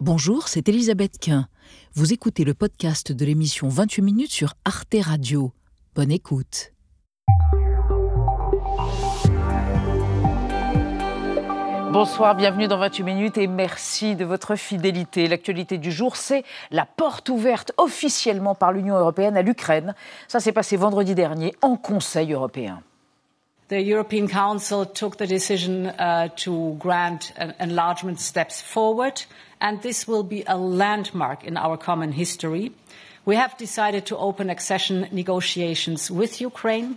Bonjour, c'est Elisabeth Quint. Vous écoutez le podcast de l'émission 28 minutes sur Arte Radio. Bonne écoute. Bonsoir, bienvenue dans 28 minutes et merci de votre fidélité. L'actualité du jour, c'est la porte ouverte officiellement par l'Union européenne à l'Ukraine. Ça s'est passé vendredi dernier en Conseil européen. The European Council took the decision uh, to grant enlargement steps forward, and this will be a landmark in our common history. We have decided to open accession negotiations with Ukraine.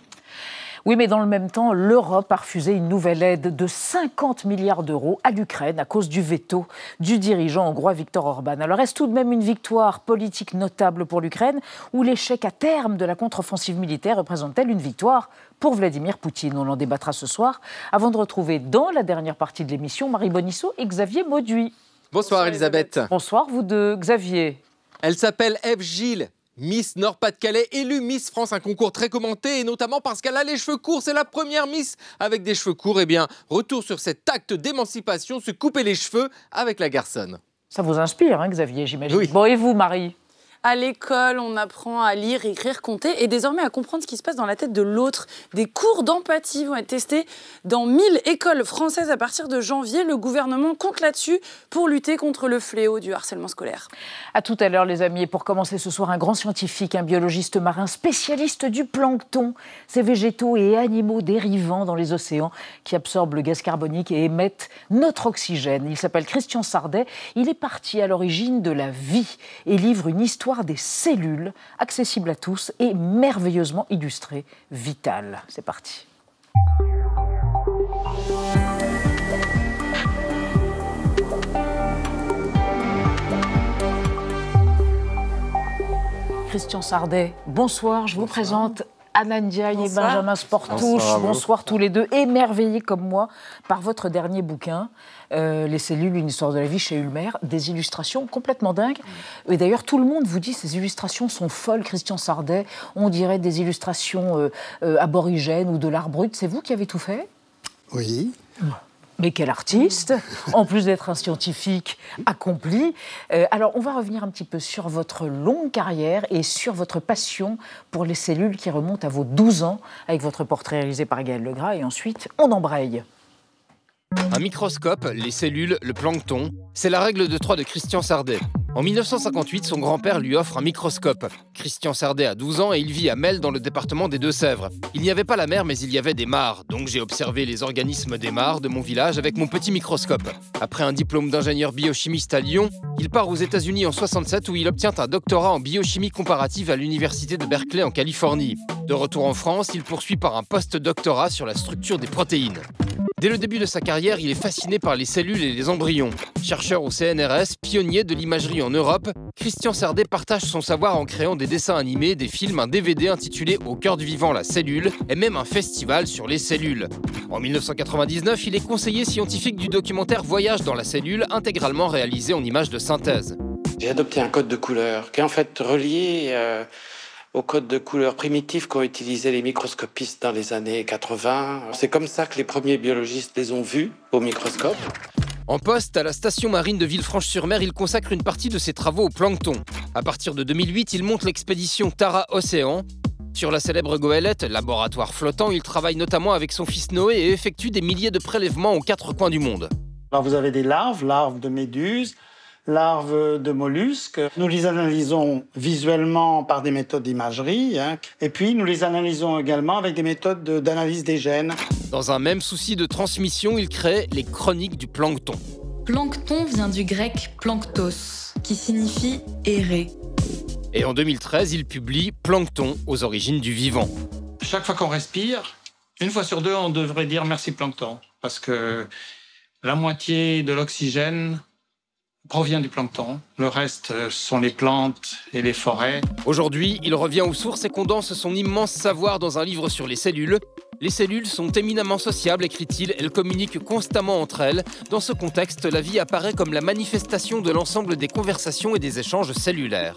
Oui, mais dans le même temps, l'Europe a refusé une nouvelle aide de 50 milliards d'euros à l'Ukraine à cause du veto du dirigeant hongrois Viktor Orban. Alors est-ce tout de même une victoire politique notable pour l'Ukraine ou l'échec à terme de la contre-offensive militaire représente-t-elle une victoire pour Vladimir Poutine? On en débattra ce soir avant de retrouver dans la dernière partie de l'émission Marie Bonisseau et Xavier Mauduit. Bonsoir, Elisabeth. Bonsoir vous deux. Xavier. Elle s'appelle Eve Gilles. Miss Nord-Pas-de-Calais, élue Miss France, un concours très commenté, et notamment parce qu'elle a les cheveux courts. C'est la première Miss avec des cheveux courts. Eh bien, retour sur cet acte d'émancipation, se couper les cheveux avec la garçonne. Ça vous inspire, hein, Xavier, j'imagine. Oui. Bon, et vous, Marie? À l'école, on apprend à lire, écrire, compter et désormais à comprendre ce qui se passe dans la tête de l'autre. Des cours d'empathie vont être testés dans 1000 écoles françaises à partir de janvier. Le gouvernement compte là-dessus pour lutter contre le fléau du harcèlement scolaire. À tout à l'heure, les amis. Et pour commencer ce soir, un grand scientifique, un biologiste marin, spécialiste du plancton, ces végétaux et animaux dérivants dans les océans qui absorbent le gaz carbonique et émettent notre oxygène. Il s'appelle Christian Sardet. Il est parti à l'origine de la vie et livre une histoire des cellules, accessible à tous et merveilleusement illustrée, vitale. C'est parti. Christian Sardet, bonsoir, je vous présente Anandia et Benjamin Sportouche, bonsoir. tous les deux, émerveillés comme moi par votre dernier bouquin, euh, Les cellules, une histoire de la vie chez Ulmer, des illustrations complètement dingues. Et d'ailleurs, tout le monde vous dit ces illustrations sont folles, Christian Sardet, on dirait des illustrations euh, euh, aborigènes ou de l'art brut. C'est vous qui avez tout fait? Oui. Mais quel artiste, en plus d'être un scientifique accompli. Euh, alors, on va revenir un petit peu sur votre longue carrière et sur votre passion pour les cellules qui remontent à vos 12 ans, avec votre portrait réalisé par Gaël Legras. Et ensuite, on embraye. Un microscope, les cellules, le plancton, c'est la règle de 3 de Christian Sardet. En 1958, son grand-père lui offre un microscope. Christian Sardet a 12 ans et il vit à Mel dans le département des Deux-Sèvres. Il n'y avait pas la mer mais il y avait des mares, donc j'ai observé les organismes des mares de mon village avec mon petit microscope. Après un diplôme d'ingénieur biochimiste à Lyon, il part aux États-Unis en 67 où il obtient un doctorat en biochimie comparative à l'université de Berkeley en Californie. De retour en France, il poursuit par un post-doctorat sur la structure des protéines. Dès le début de sa carrière, il est fasciné par les cellules et les embryons. Chercheur au CNRS, pionnier de l'imagerie en Europe, Christian Sardet partage son savoir en créant des dessins animés, des films, un DVD intitulé Au cœur du vivant, la cellule, et même un festival sur les cellules. En 1999, il est conseiller scientifique du documentaire Voyage dans la cellule, intégralement réalisé en images de synthèse. J'ai adopté un code de couleur qui est en fait relié euh, au code de couleur primitif qu'ont utilisé les microscopistes dans les années 80. C'est comme ça que les premiers biologistes les ont vus au microscope. En poste à la station marine de Villefranche-sur-Mer, il consacre une partie de ses travaux au plancton. À partir de 2008, il monte l'expédition Tara Océan. Sur la célèbre goélette, laboratoire flottant, il travaille notamment avec son fils Noé et effectue des milliers de prélèvements aux quatre coins du monde. Alors vous avez des larves, larves de méduses, larves de mollusques. Nous les analysons visuellement par des méthodes d'imagerie, hein. et puis nous les analysons également avec des méthodes d'analyse des gènes. Dans un même souci de transmission, il crée les chroniques du plancton. Plancton vient du grec planctos, qui signifie errer. Et en 2013, il publie Plancton aux origines du vivant. Chaque fois qu'on respire, une fois sur deux, on devrait dire merci plancton, parce que la moitié de l'oxygène provient du plancton. Le reste euh, sont les plantes et les forêts. Aujourd'hui, il revient aux sources et condense son immense savoir dans un livre sur les cellules. Les cellules sont éminemment sociables, écrit-il, elles communiquent constamment entre elles. Dans ce contexte, la vie apparaît comme la manifestation de l'ensemble des conversations et des échanges cellulaires.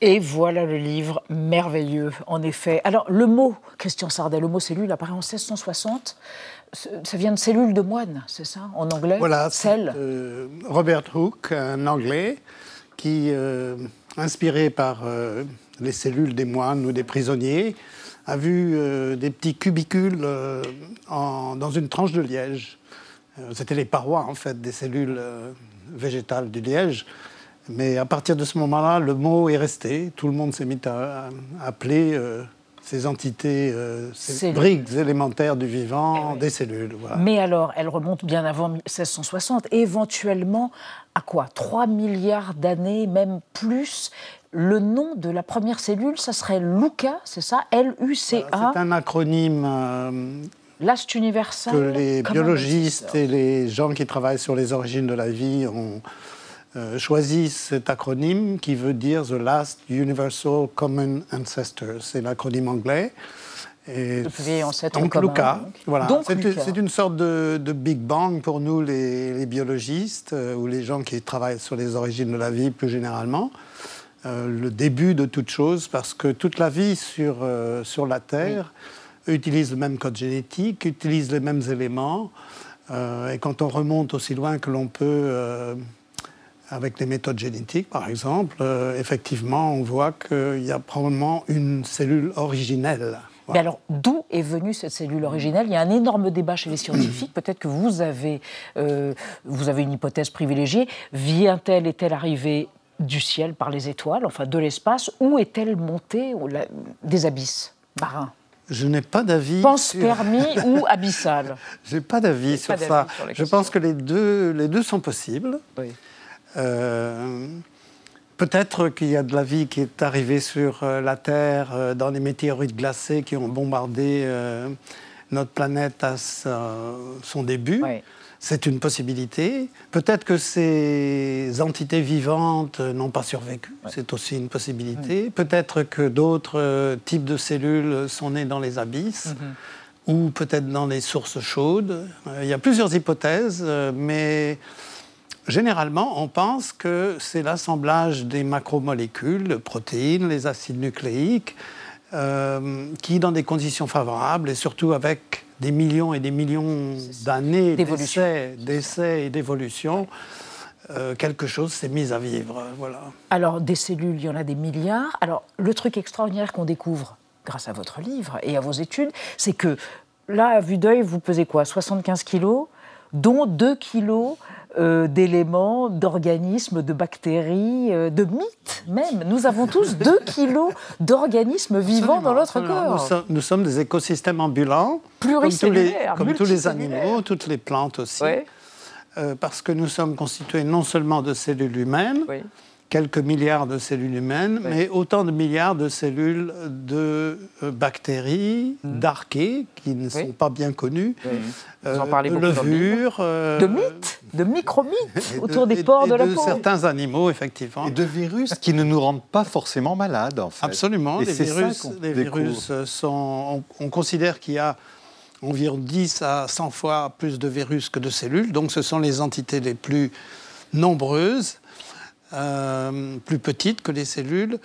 Et voilà le livre merveilleux, en effet. Alors, le mot, Christian Sardet, le mot cellule apparaît en 1660. Ça vient de cellule de moine, c'est ça, en anglais Voilà, Cell. euh, Robert Hooke, un anglais, qui, euh, inspiré par euh, les cellules des moines ou des prisonniers, a vu des petits cubicules en- dans une tranche de liège. C'était les parois, en fait, des cellules végétales du liège. Mais à partir de ce moment-là, le mot est resté. Tout le monde s'est mis à, à appeler ces entités, euh, ces Cellules. briques élémentaires du vivant, Eh oui. des cellules. Voilà. Mais alors, elle remonte bien avant 1660, éventuellement à quoi? 3 milliards d'années, même plus. Le nom de la première cellule, ça serait Luca, c'est ça? L-U-C-A, C'est un acronyme euh, Last Universal. que les biologistes et les gens qui travaillent sur les origines de la vie ont euh, choisi cet acronyme qui veut dire The Last Universal Common Ancestor. C'est l'acronyme anglais. Et donc commun, Luca, donc. voilà. C'est une sorte de, de Big Bang pour nous les, les biologistes euh, ou les gens qui travaillent sur les origines de la vie plus généralement. Euh, le début de toute chose parce que toute la vie sur, euh, sur la Terre utilise le même code génétique, utilise les mêmes éléments. Et quand on remonte aussi loin que l'on peut avec les méthodes génétiques, par exemple, euh, effectivement, on voit qu'il y a probablement une cellule originelle. Mais alors, d'où est venue cette cellule originelle? Il y a un énorme débat chez les scientifiques. Peut-être que vous avez, euh, vous avez une hypothèse privilégiée. Vient-elle, est-elle arrivée du ciel par les étoiles, enfin de l'espace, ou est-elle montée au la- des abysses marins? Je n'ai pas d'avis. Pense sur- permis ou abyssal? J'ai pas d'avis sur pas d'avis ça. sur la Je pense que les deux, les deux sont possibles. Oui. Euh, Peut-être qu'il y a de la vie qui est arrivée sur euh, la Terre euh, dans les météorites glacés qui ont bombardé notre planète à son début. Oui. C'est une possibilité. Peut-être que ces entités vivantes n'ont pas survécu. C'est aussi une possibilité. Peut-être que d'autres types de cellules sont nées dans les abysses ou peut-être dans les sources chaudes. Il y a plusieurs hypothèses, mais généralement, on pense que c'est l'assemblage des macromolécules, les protéines, les acides nucléiques, euh, qui, dans des conditions favorables et surtout avec des millions et des millions d'années d'essais et d'évolution, euh, quelque chose s'est mis à vivre. Voilà. Alors, des cellules, il y en a des milliards. Alors, le truc extraordinaire qu'on découvre grâce à votre livre et à vos études, c'est que là, à vue d'œil, vous pesez quoi? 75 kilos, dont 2 kilos euh, d'éléments, d'organismes, de bactéries, euh, de mythes même. Nous avons tous 2 kilos d'organismes vivants dans notre. Nous, corps. nous sommes des écosystèmes ambulants, comme tous les, Pluricellulaires, comme tous les animaux, toutes les plantes aussi. Euh, parce que nous sommes constitués non seulement de cellules humaines, Oui. quelques milliards de cellules humaines, Oui. mais autant de milliards de cellules de bactéries, d'archées, qui ne sont pas bien connues, de levures, De mythes, de micromythes de- autour des pores et de la peau. certains animaux, effectivement. Et de virus qui ne nous rendent pas forcément malades, en fait. Absolument. Et les virus, les virus euh, sont. On, on considère qu'il y a environ 10 à 100 fois plus de virus que de cellules. Donc, ce sont les entités les plus nombreuses, euh, plus petites que les cellules,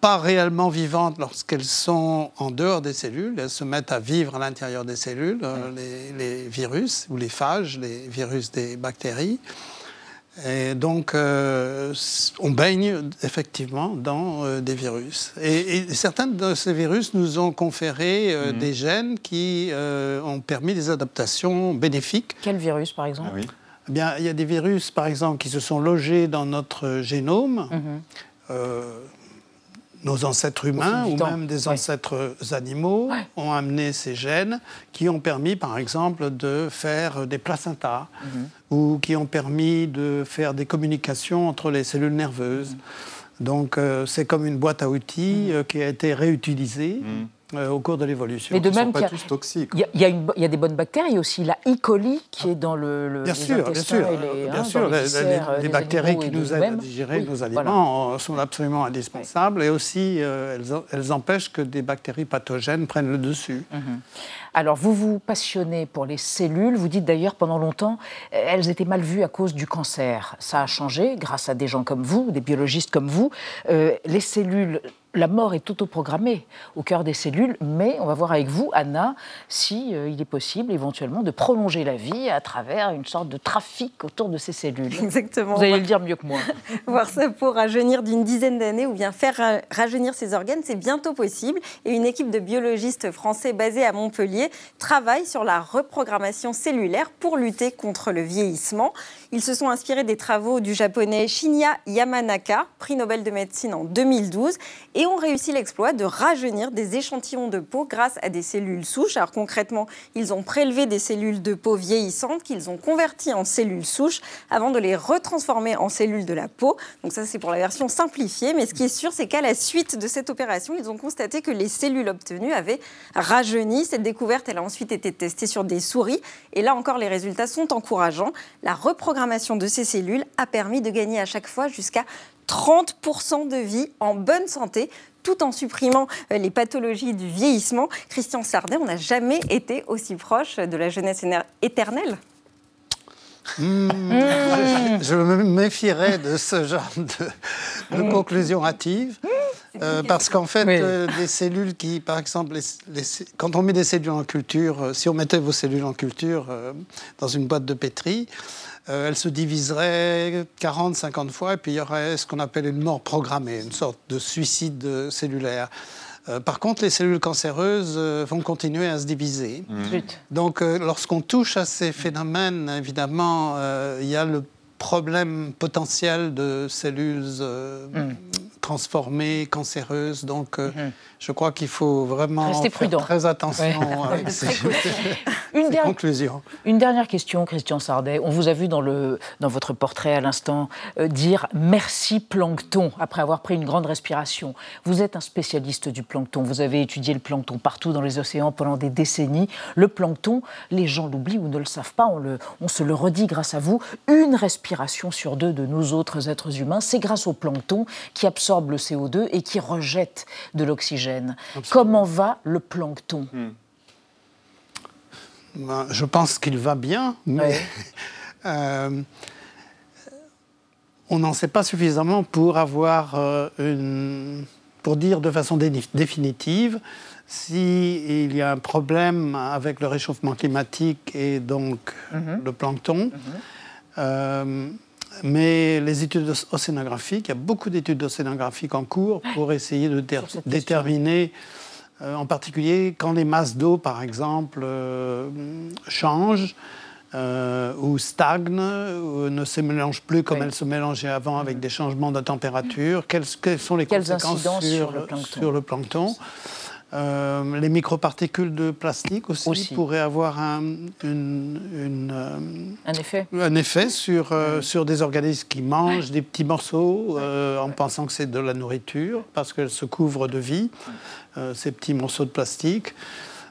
pas réellement vivantes lorsqu'elles sont en dehors des cellules. Elles se mettent à vivre à l'intérieur des cellules, euh, les, les virus ou les phages, les virus des bactéries. Et donc, euh, on baigne effectivement dans euh, des virus. Et, et certains de ces virus nous ont conféré euh, des gènes qui euh, ont permis des adaptations bénéfiques. Quel virus, par exemple? Ah oui. Eh bien, il y a des virus, par exemple, qui se sont logés dans notre génome. Mhm. Euh, nos ancêtres humains ou même des Ouais. ancêtres animaux Ouais. ont amené ces gènes qui ont permis, par exemple, de faire des placentas Mhm. ou qui ont permis de faire des communications entre les cellules nerveuses. Mhm. Donc, euh, c'est comme une boîte à outils euh, qui a été réutilisée euh, au cours de l'évolution. Mais de Ils même qu'il y y, a, y y des bonnes bactéries aussi. La E. coli qui est dans le, le- Bien les sûr, bien sûr, et les, bien hein, sûr. dans les les- viscères, les- les des bactéries qui nous aident à digérer Oui, nos aliments euh, sont absolument indispensables et aussi euh, elles, en- elles empêchent que des bactéries pathogènes prennent le dessus. Alors, vous vous passionnez pour les cellules. Vous dites d'ailleurs pendant longtemps, elles étaient mal vues à cause du cancer. Ça a changé grâce à des gens comme vous, des biologistes comme vous. Euh, les cellules, la mort est autoprogrammée au cœur des cellules, mais on va voir avec vous, Anna, si euh, il est possible éventuellement de prolonger la vie à travers une sorte de trafic autour de ces cellules. Exactement. Vous allez le dire mieux que moi. Voir ça pour rajeunir d'une dizaine d'années ou bien faire ra- rajeunir ses organes, c'est bientôt possible. Et une équipe de biologistes français basée à Montpellier travaille sur la reprogrammation cellulaire pour lutter contre le vieillissement. Ils se sont inspirés des travaux du japonais Shinya Yamanaka, prix Nobel de médecine en 2012, et ont réussi l'exploit de rajeunir des échantillons de peau grâce à des cellules souches. Alors concrètement, ils ont prélevé des cellules de peau vieillissantes qu'ils ont converties en cellules souches avant de les retransformer en cellules de la peau. Donc ça, c'est pour la version simplifiée. Mais ce qui est sûr, c'est qu'à la suite de cette opération, ils ont constaté que les cellules obtenues avaient rajeuni. Cette découverte, elle a ensuite été testée sur des souris. Et là encore, les résultats sont encourageants. La reprogrammation de ces cellules a permis de gagner à chaque fois jusqu'à 30% de vie en bonne santé tout en supprimant euh, les pathologies du vieillissement. Christian Sardet, on n'a jamais été aussi proche de la jeunesse éternelle. Hmm, Je, je me méfierais de ce genre de, de conclusion hâtive. euh, parce qu'en fait, Oui. euh, des cellules qui, par exemple, les- les- quand on met des cellules en culture, euh, si on mettait vos cellules en culture euh, dans une boîte de pétri, euh, elles se diviseraient 40, 50 fois, et puis il y aurait ce qu'on appelle une mort programmée, une sorte de suicide cellulaire. Euh, par contre, les cellules cancéreuses euh, vont continuer à se diviser. Zut. Donc, euh, lorsqu'on touche à ces phénomènes, évidemment, euh, il y a le problème potentiel de cellules euh, Mm. transformées, cancéreuses. Donc, euh, je crois qu'il faut vraiment Restez faire prudent. très attention Ouais. avec ces, Une conclusions. Une dernière question, Christian Sardet. On vous a vu dans, le, dans votre portrait à l'instant euh, dire merci plancton après avoir pris une grande respiration. Vous êtes un spécialiste du plancton. Vous avez étudié le plancton partout dans les océans pendant des décennies. Le plancton, les gens l'oublient ou ne le savent pas. On, le, on se le redit grâce à vous. Une respiration sur deux de nous autres êtres humains, c'est grâce au plancton qui absorbe le CO2 et qui rejette de l'oxygène. Comment va le plancton? Ben, Je pense qu'il va bien, mais euh, on n'en sait pas suffisamment pour avoir euh, une, pour dire de façon dé- définitive s'il y a un problème avec le réchauffement climatique et donc le plancton. Euh, mais les études oc- océanographiques, il y a beaucoup d'études océanographiques en cours pour essayer de déterminer, en particulier quand les masses d'eau, par exemple, euh, changent euh, ou stagnent, ou ne se mélangent plus comme Oui. elles se mélangeaient avant avec des changements de température. Quelles, quelles sont les Quelles conséquences incidences sur sur, le plancton? sur le plancton? Euh, les microparticules de plastique aussi, Aussi. pourraient avoir un, une- une, euh, Un effet. un effet sur, euh, sur des organismes qui mangent des petits morceaux euh, en pensant que c'est de la nourriture, parce qu'elles se couvrent de vie, euh, ces petits morceaux de plastique.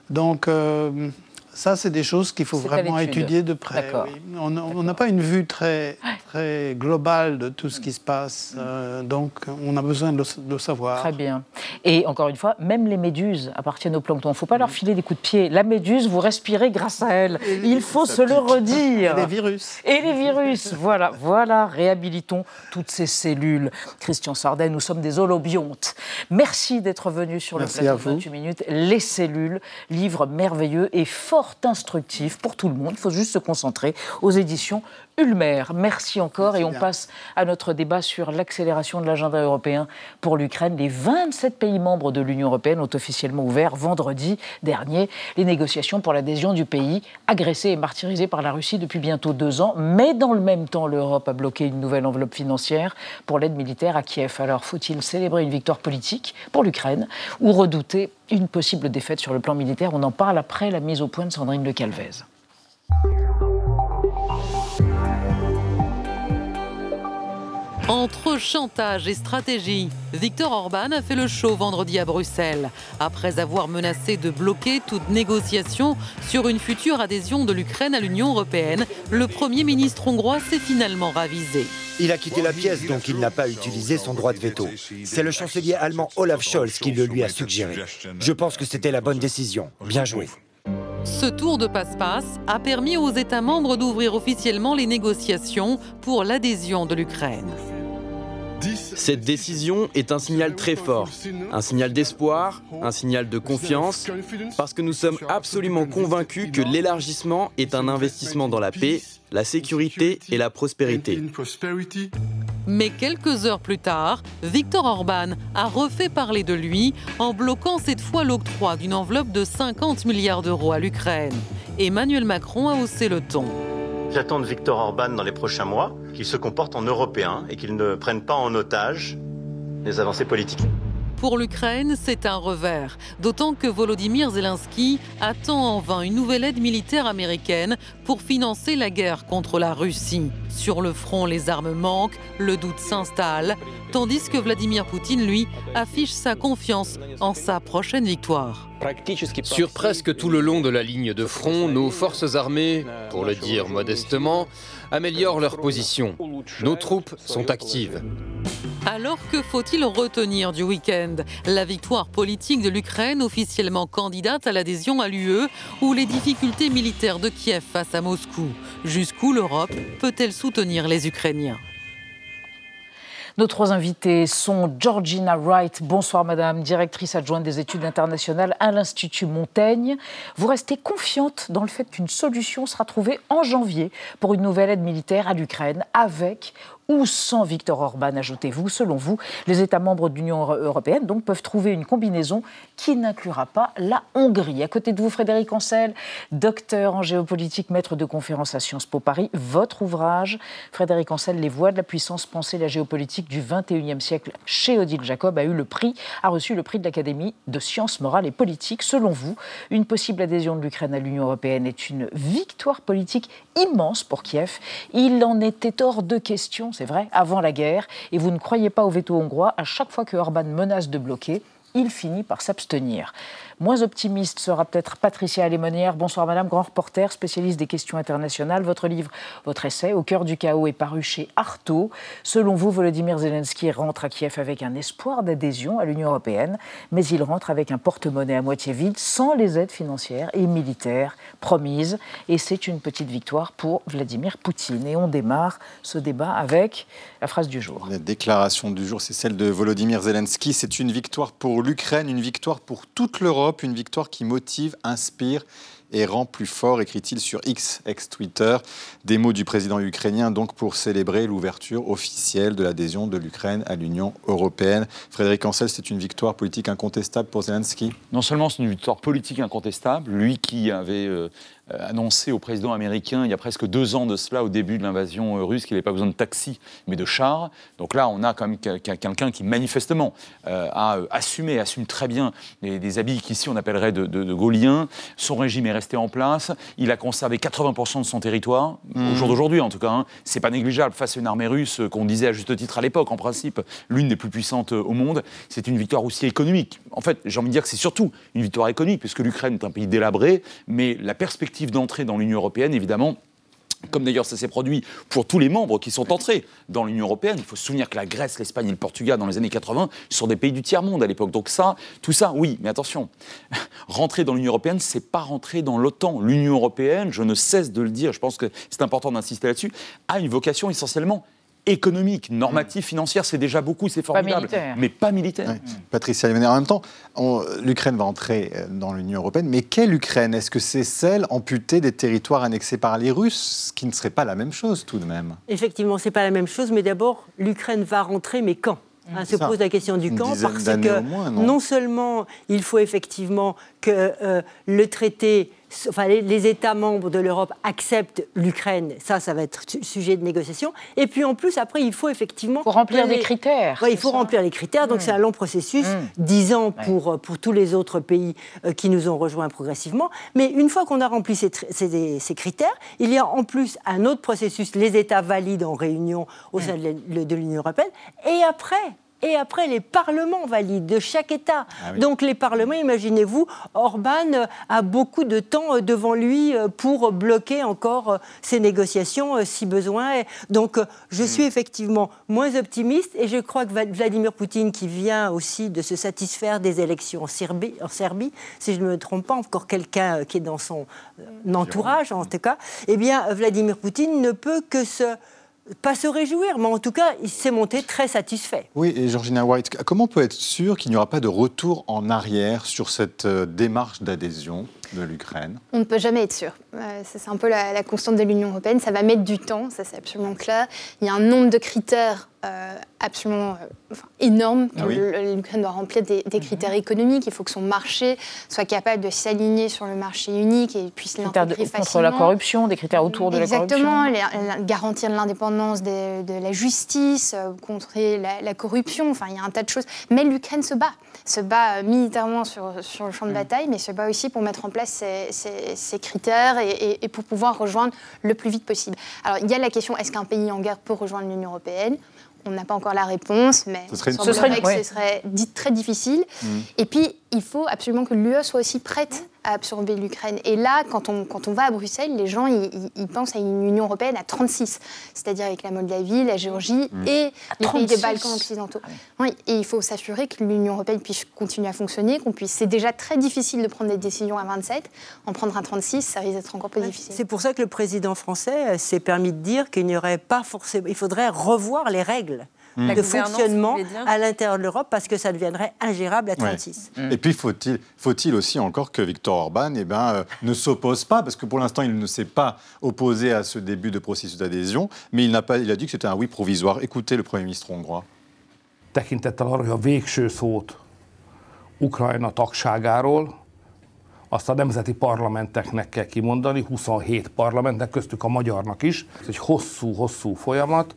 Donc, euh, ça, c'est des choses qu'il faut vraiment étudier de près. On n'a pas une vue très, très globale de tout ce qui se passe, euh, donc on a besoin de le, de savoir. Très bien. Et encore une fois, même les méduses appartiennent au plancton. Il ne faut pas leur filer des coups de pied. La méduse, vous respirez grâce à elle. Il faut se le redire. Et les virus. Et les virus, voilà, voilà, réhabilitons toutes ces cellules. Christian Sardet, nous sommes des holobiontes. Merci d'être venu sur Merci le plateau de vous. 28 minutes. Les cellules, livre merveilleux et fort instructif pour tout le monde. Il faut juste se concentrer aux éditions Ulmer. Merci encore et on bien. passe à notre débat sur l'accélération de l'agenda européen pour l'Ukraine. Les 27 pays membres de l'Union européenne ont officiellement ouvert vendredi dernier les négociations pour l'adhésion du pays agressé et martyrisé par la Russie depuis bientôt deux ans. Mais dans le même temps, l'Europe a bloqué une nouvelle enveloppe financière pour l'aide militaire à Kiev. Alors faut-il célébrer une victoire politique pour l'Ukraine ou redouter une possible défaite sur le plan militaire? On en parle après la mise au point de Sandrine Le Calvez. Entre chantage et stratégie, Viktor Orban a fait le show vendredi à Bruxelles, après avoir menacé de bloquer toute négociation sur une future adhésion de l'Ukraine à l'Union européenne. Le Premier ministre hongrois s'est finalement ravisé. Il a quitté la pièce, donc il n'a pas utilisé son droit de veto. C'est le chancelier allemand Olaf Scholz qui le lui a suggéré. Je pense que c'était la bonne décision. Bien joué. Ce tour de passe-passe a permis aux États membres d'ouvrir officiellement les négociations pour l'adhésion de l'Ukraine. Cette décision est un signal très fort, un signal d'espoir, un signal de confiance, parce que nous sommes absolument convaincus que l'élargissement est un investissement dans la paix, la sécurité et la prospérité. Mais quelques heures plus tard, Viktor Orban a refait parler de lui en bloquant cette fois l'octroi d'une enveloppe de 50 milliards d'euros à l'Ukraine. Emmanuel Macron a haussé le ton. J'attends de Viktor Orban dans les prochains mois qu'il se comporte en Européen et qu'il ne prenne pas en otage les avancées politiques. Pour l'Ukraine, c'est un revers, d'autant que Volodymyr Zelensky attend en vain une nouvelle aide militaire américaine pour financer la guerre contre la Russie. Sur le front, les armes manquent, le doute s'installe, tandis que Vladimir Poutine, lui, affiche sa confiance en sa prochaine victoire. Sur presque tout le long de la ligne de front, nos forces armées, pour le dire modestement, améliorent leur position. Nos troupes sont actives. Alors que faut-il retenir du week-end? La victoire politique de l'Ukraine, officiellement candidate à l'adhésion à l'UE, ou les difficultés militaires de Kiev face à Moscou? Jusqu'où l'Europe peut-elle soutenir les Ukrainiens? Nos trois invités sont Georgina Wright, bonsoir madame, directrice adjointe des études internationales à l'Institut Montaigne. Vous restez confiante dans le fait qu'une solution sera trouvée en janvier pour une nouvelle aide militaire à l'Ukraine avec ou sans Victor Orban, ajoutez-vous. Selon vous, les États membres de l'Union européenne donc, peuvent trouver une combinaison qui n'inclura pas la Hongrie. À côté de vous, Frédéric Ancel, docteur en géopolitique, maître de conférence à Sciences Po Paris. Votre ouvrage, Frédéric Ancel, Les voies de la puissance, penser la géopolitique du 21e siècle chez Odile Jacob, a eu le prix, a reçu le prix de l'Académie de sciences morales et politiques. Selon vous, une possible adhésion de l'Ukraine à l'Union européenne est une victoire politique immense pour Kiev? Il en était hors de question c'est vrai, avant la guerre, et vous ne croyez pas au veto hongrois, à chaque fois que Orban menace de bloquer, il finit par s'abstenir. Moins optimiste sera peut-être Patricia Alémonière. Bonsoir Madame, grand reporter, spécialiste des questions internationales. Votre livre, votre essai, Au cœur du chaos, est paru chez Artaud. Selon vous, Volodymyr Zelensky rentre à Kiev avec un espoir d'adhésion à l'Union européenne, mais il rentre avec un porte-monnaie à moitié vide, sans les aides financières et militaires promises. Et c'est une petite victoire pour Vladimir Poutine. Et on démarre ce débat avec la phrase du jour. La déclaration du jour, c'est celle de Volodymyr Zelensky. C'est une victoire pour l'Ukraine, une victoire pour toute l'Europe une victoire qui motive, inspire et rend plus fort, écrit-il sur X, ex-Twitter. Des mots du président ukrainien donc pour célébrer l'ouverture officielle de l'adhésion de l'Ukraine à l'Union européenne. Frédéric Ancel, c'est une victoire politique incontestable pour Zelensky Non seulement c'est une victoire politique incontestable, lui qui avait euh, annoncé au président américain il y a presque deux ans de cela, au début de l'invasion euh, russe, qu'il n'avait pas besoin de taxi, mais de chars. Donc là, on a quand même quelqu'un qui manifestement euh, a assumé, assume très bien des, habits qu'ici on appellerait de, de, gauliens. Son régime est resté en place. Il a conservé 80% de son territoire, au mmh. jour d'aujourd'hui en tout cas. Hein. C'est pas négligeable face à une armée russe qu'on disait à juste titre à l'époque, en principe, l'une des plus puissantes au monde. C'est une victoire aussi économique. En fait, j'ai envie de dire que c'est surtout une victoire économique, puisque l'Ukraine est un pays délabré, mais la perspective d'entrée dans l'Union européenne, évidemment, comme d'ailleurs ça s'est produit pour tous les membres qui sont entrés dans l'Union européenne. Il faut se souvenir que la Grèce, l'Espagne et le Portugal, dans les années 80, sont des pays du tiers-monde à l'époque. Donc ça, tout ça, oui, mais attention, rentrer dans l'Union européenne, c'est pas rentrer dans l'OTAN. L'Union européenne, je ne cesse de le dire, je pense que c'est important d'insister là-dessus, a une vocation essentiellement économique, normative, financière, c'est déjà beaucoup, c'est formidable. mais pas militaire. Patricia en même temps, l'Ukraine va entrer euh, dans l'Union européenne, mais quelle Ukraine? Est-ce que c'est celle amputée des territoires annexés par les Russes, ce qui ne serait pas la même chose tout de même? Effectivement, c'est pas la même chose, mais d'abord, l'Ukraine va rentrer, mais quand? Hein, se pose la question du camp parce que non, seulement il faut effectivement que euh, le traité enfin, les, États membres de l'Europe acceptent l'Ukraine. Ça, ça va être su- sujet de négociation. Et puis en plus, après, il faut effectivement. Pour remplir des critères. Ouais, il faut ça remplir les critères. Donc Mm. c'est un long processus, Mm. 10 ans Ouais. pour, euh, pour tous les autres pays euh, qui nous ont rejoints progressivement. Mais une fois qu'on a rempli ces, ces- ces critères, il y a en plus un autre processus. Les États valident en réunion au sein de l'E- de l'Union européenne. Et après, et après, les parlements valident de chaque État. Ah oui. Donc les parlements, imaginez-vous, Orban euh, a beaucoup de temps euh, devant lui euh, pour bloquer encore ces négociations si besoin. Donc je suis effectivement moins optimiste et je crois que Vladimir Poutine, qui vient aussi de se satisfaire des élections en Serbie, en Serbie si je ne me trompe pas, encore quelqu'un qui est dans son entourage en tout cas, eh bien Vladimir Poutine ne peut que se pas se réjouir, mais en tout cas, il s'est monté très satisfait. Oui, et Georgina White, comment on peut être sûr qu'il n'y aura pas de retour en arrière sur cette euh, démarche d'adhésion? De l'Ukraine On ne peut jamais être sûr. Euh, c'est un peu la, la constante de l'Union européenne. Ça va mettre du temps, ça c'est absolument clair. Il y a un nombre de critères euh, absolument euh, enfin, énorme que Ah oui. l'Ukraine doit remplir des, des critères économiques. Il faut que son marché soit capable de s'aligner sur le marché unique et puisse l'intégrer contre la facilement. corruption, des critères autour de la Exactement, corruption. la- garantir l'indépendance de la justice, euh, contrer la, la corruption, enfin il y a un tas de choses. Mais l'Ukraine se bat, se bat euh, militairement sur, sur le champ Mm. de bataille, mais se bat aussi pour mettre en place ces, ces- ces critères et, et- et pour pouvoir rejoindre le plus vite possible. Alors il y a la question, est-ce qu'un pays en guerre peut rejoindre l'Union européenne? On n'a pas encore la réponse, mais Ce serait une Ce serait une- ouais. ce serait dit très difficile. Et puis, il faut absolument que l'UE soit aussi prête à absorber l'Ukraine. Et là, quand on, quand on va à Bruxelles, les gens, ils, pensent à une Union européenne à 36, c'est-à-dire avec la Moldavie, la Géorgie Mm. et les pays des 36. Balkans occidentaux. Oui, et il faut s'assurer que l'Union européenne puisse continuer à fonctionner, qu'on puisse... C'est déjà très difficile de prendre des décisions à 27. En prendre un 36, ça risque d'être encore plus difficile. C'est pour ça que le président français euh, s'est permis de dire qu'il n'y aurait pas forcément. Il faudrait revoir les règles Mm. La de fonctionnement à l'intérieur de l'Europe parce que ça deviendrait ingérable à Ouais. 36. Et puis, faut-il faut aussi encore que Viktor Orban eh ben, euh, ne s'oppose pas, parce que pour l'instant, il ne s'est pas opposé à ce début de processus d'adhésion, mais il, n'a pas, il a dit que c'était un oui provisoire. Écoutez le Premier ministre hongrois. tekintettel arra, hogy a végső szót Ukrajna tagságáról azt a nemzeti parlamenteknek kell kimondani, 27 parlamentnek, köztük a magyarnak is. Ez egy hosszú-hosszú folyamat,